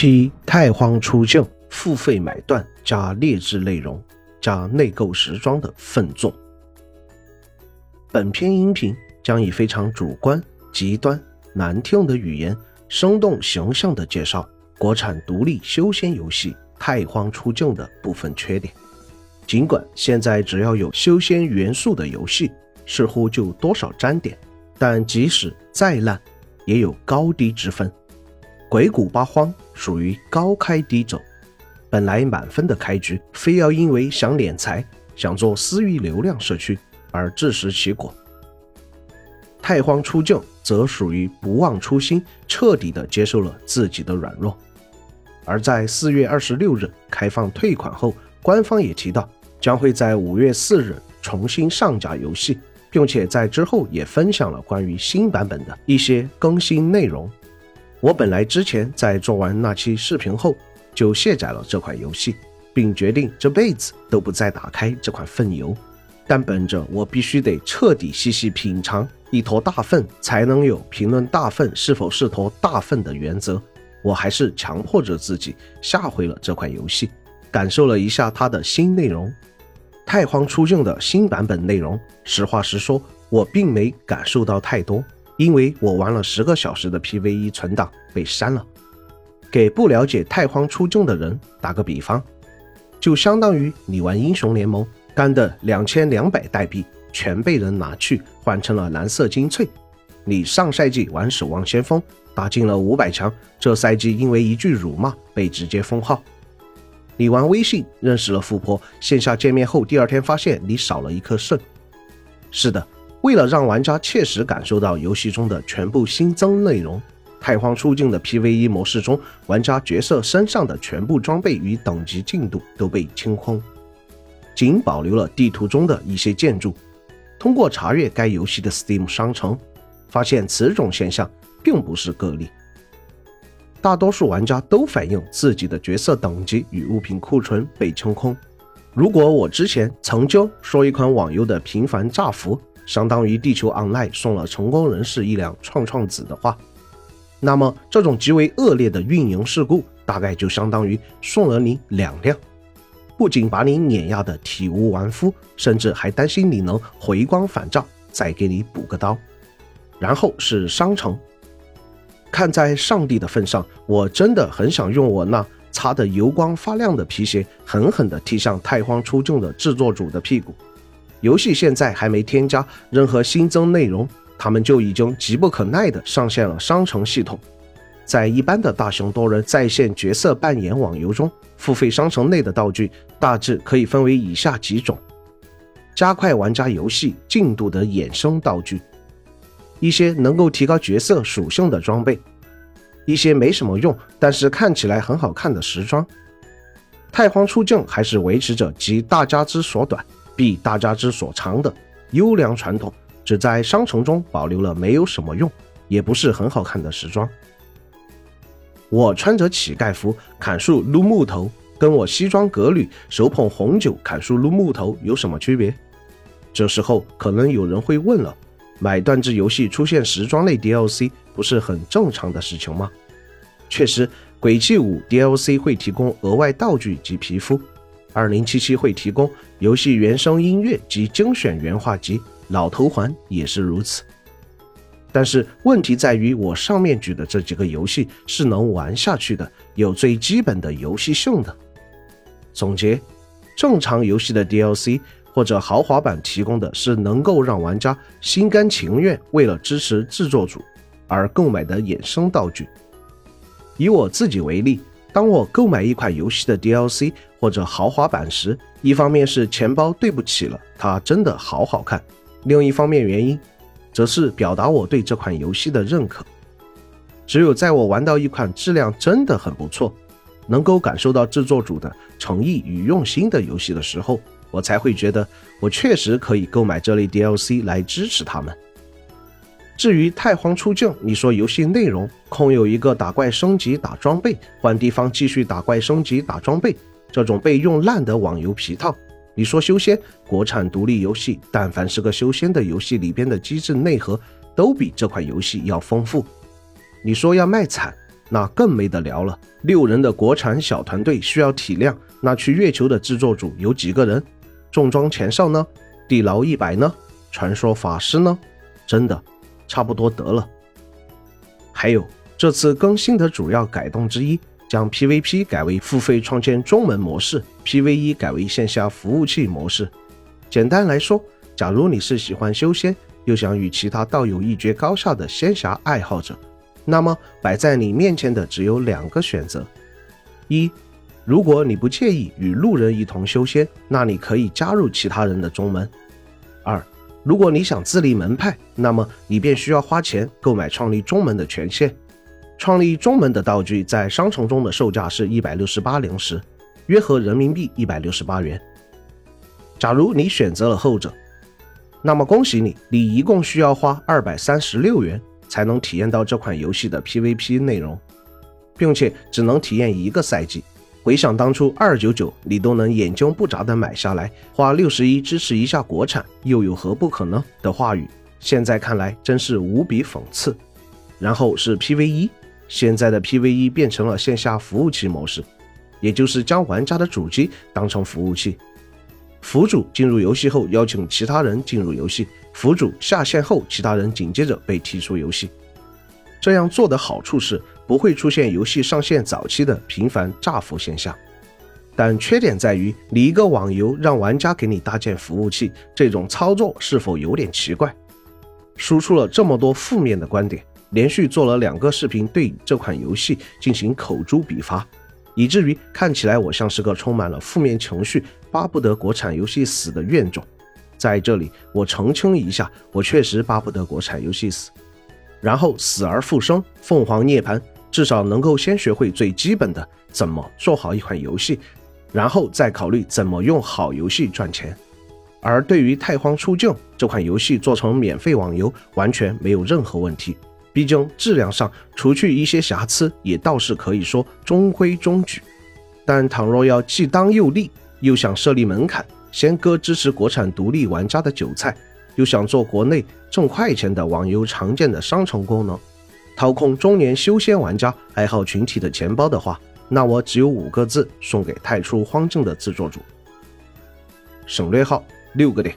批太荒出境付费买断加劣质内容加内购时装的粪作。本篇音频将以非常主观、极端、难听的语言，生动形象地介绍国产独立休闲游戏《太荒出境》的部分缺点。尽管现在只要有休闲元素的游戏，似乎就多少沾点，但即使再烂，也有高低之分。鬼谷八荒属于高开低走，本来满分的开局，非要因为想敛财、想做私域流量社区而自食其果。太荒出境则属于不忘初心，彻底的接受了自己的软弱。而在四月二十六日开放退款后，官方也提到将会在五月四日重新上架游戏。并且在之后也分享了关于新版本的一些更新内容。我本来之前在做完那期视频后，就卸载了这款游戏，并决定这辈子都不再打开这款粪游。但本着我必须得彻底细细品尝一坨大粪，才能有评论大粪是否是坨大粪的原则，我还是强迫着自己下回了这款游戏，感受了一下它的新内容。太荒出境的新版本内容，实话实说，我并没感受到太多，因为我玩了十个小时的 PVE 存档被删了。给不了解太荒出众的人打个比方，就相当于你玩英雄联盟干的两千两百代币全被人拿去换成了蓝色精粹。你上赛季玩守望先锋打进了五百强，这赛季因为一句辱骂被直接封号。你玩微信认识了富婆，线下见面后，第二天发现你少了一颗肾。是的，为了让玩家切实感受到游戏中的全部新增内容，太荒出境的 PVE 模式中，玩家角色身上的全部装备与等级进度都被清空，仅保留了地图中的一些建筑。通过查阅该游戏的 Steam 商城，发现此种现象并不是个例。大多数玩家都反映自己的角色等级与物品库存被清空。如果我之前曾经说一款网游的频繁炸服相当于地球 online 送了成功人士一辆创创子的话，那么这种极为恶劣的运营事故大概就相当于送了你两辆，不仅把你碾压的体无完肤，甚至还担心你能回光返照，再给你补个刀。然后是商城。看在上帝的份上，我真的很想用我那擦得油光发亮的皮鞋，狠狠地踢向太荒出境的制作组的屁股。游戏现在还没添加任何新增内容，他们就已经急不可耐地上线了商城系统。在一般的大型多人在线角色扮演网游中，付费商城内的道具大致可以分为以下几种：加快玩家游戏进度的衍生道具。一些能够提高角色属性的装备，一些没什么用但是看起来很好看的时装。太荒出境还是维持着集大家之所短，必大家之所长的优良传统，只在商城中保留了没有什么用，也不是很好看的时装。我穿着乞丐服砍树撸木头，跟我西装革履手捧红酒砍树撸木头有什么区别？这时候可能有人会问了。买断制游戏出现时装类 DLC 不是很正常的事情吗？确实，《鬼泣五》DLC 会提供额外道具及皮肤，《2077》会提供游戏原声音乐及精选原画集，《老头环》也是如此。但是问题在于，我上面举的这几个游戏是能玩下去的，有最基本的游戏性的。总结：正常游戏的 DLC。或者豪华版提供的是能够让玩家心甘情愿为了支持制作组而购买的衍生道具。以我自己为例，当我购买一款游戏的 DLC 或者豪华版时，一方面是钱包对不起了，它真的好好看；另一方面原因，则是表达我对这款游戏的认可。只有在我玩到一款质量真的很不错，能够感受到制作组的诚意与用心的游戏的时候。我才会觉得我确实可以购买这类 DLC 来支持他们。至于太荒出境，你说游戏内容空有一个打怪升级打装备，换地方继续打怪升级打装备这种被用烂的网游皮套，你说修仙？国产独立游戏，但凡是个修仙的游戏里边的机制内核都比这款游戏要丰富。你说要卖惨，那更没得聊了。六人的国产小团队需要体量，那去月球的制作组有几个人？重装前哨呢？地牢一百呢？传说法师呢？真的差不多得了。还有这次更新的主要改动之一，将 PVP 改为付费创建中门模式，PVE 改为线下服务器模式。简单来说，假如你是喜欢修仙，又想与其他道友一决高下的仙侠爱好者，那么摆在你面前的只有两个选择：一，如果你不介意与路人一同修仙，那你可以加入其他人的宗门；二，如果你想自立门派，那么你便需要花钱购买创立宗门的权限。创立宗门的道具在商城中的售价是一百六十八灵石，约合人民币一百六十八元。假如你选择了后者，那么恭喜你，你一共需要花二百三十六元才能体验到这款游戏的 PVP 内容，并且只能体验一个赛季。回想当初二九九你都能眼睛不眨的买下来，花六十一支持一下国产又有何不可呢？的话语，现在看来真是无比讽刺。然后是 PVE，现在的 PVE 变成了线下服务器模式，也就是将玩家的主机当成服务器。服主进入游戏后，邀请其他人进入游戏；服主下线后，其他人紧接着被踢出游戏。这样做的好处是不会出现游戏上线早期的频繁炸服现象，但缺点在于你一个网游让玩家给你搭建服务器，这种操作是否有点奇怪？输出了这么多负面的观点，连续做了两个视频对这款游戏进行口诛笔伐。以至于看起来我像是个充满了负面情绪、巴不得国产游戏死的怨种。在这里，我澄清一下，我确实巴不得国产游戏死，然后死而复生，凤凰涅槃，至少能够先学会最基本的怎么做好一款游戏，然后再考虑怎么用好游戏赚钱。而对于《太荒出境》这款游戏做成免费网游，完全没有任何问题。毕竟质量上，除去一些瑕疵，也倒是可以说中规中矩。但倘若要既当又立，又想设立门槛，先割支持国产独立玩家的韭菜，又想做国内挣快钱的网游常见的商城功能，掏空中年修仙玩家爱好群体的钱包的话，那我只有五个字送给太初荒境的制作组：省略号六个点。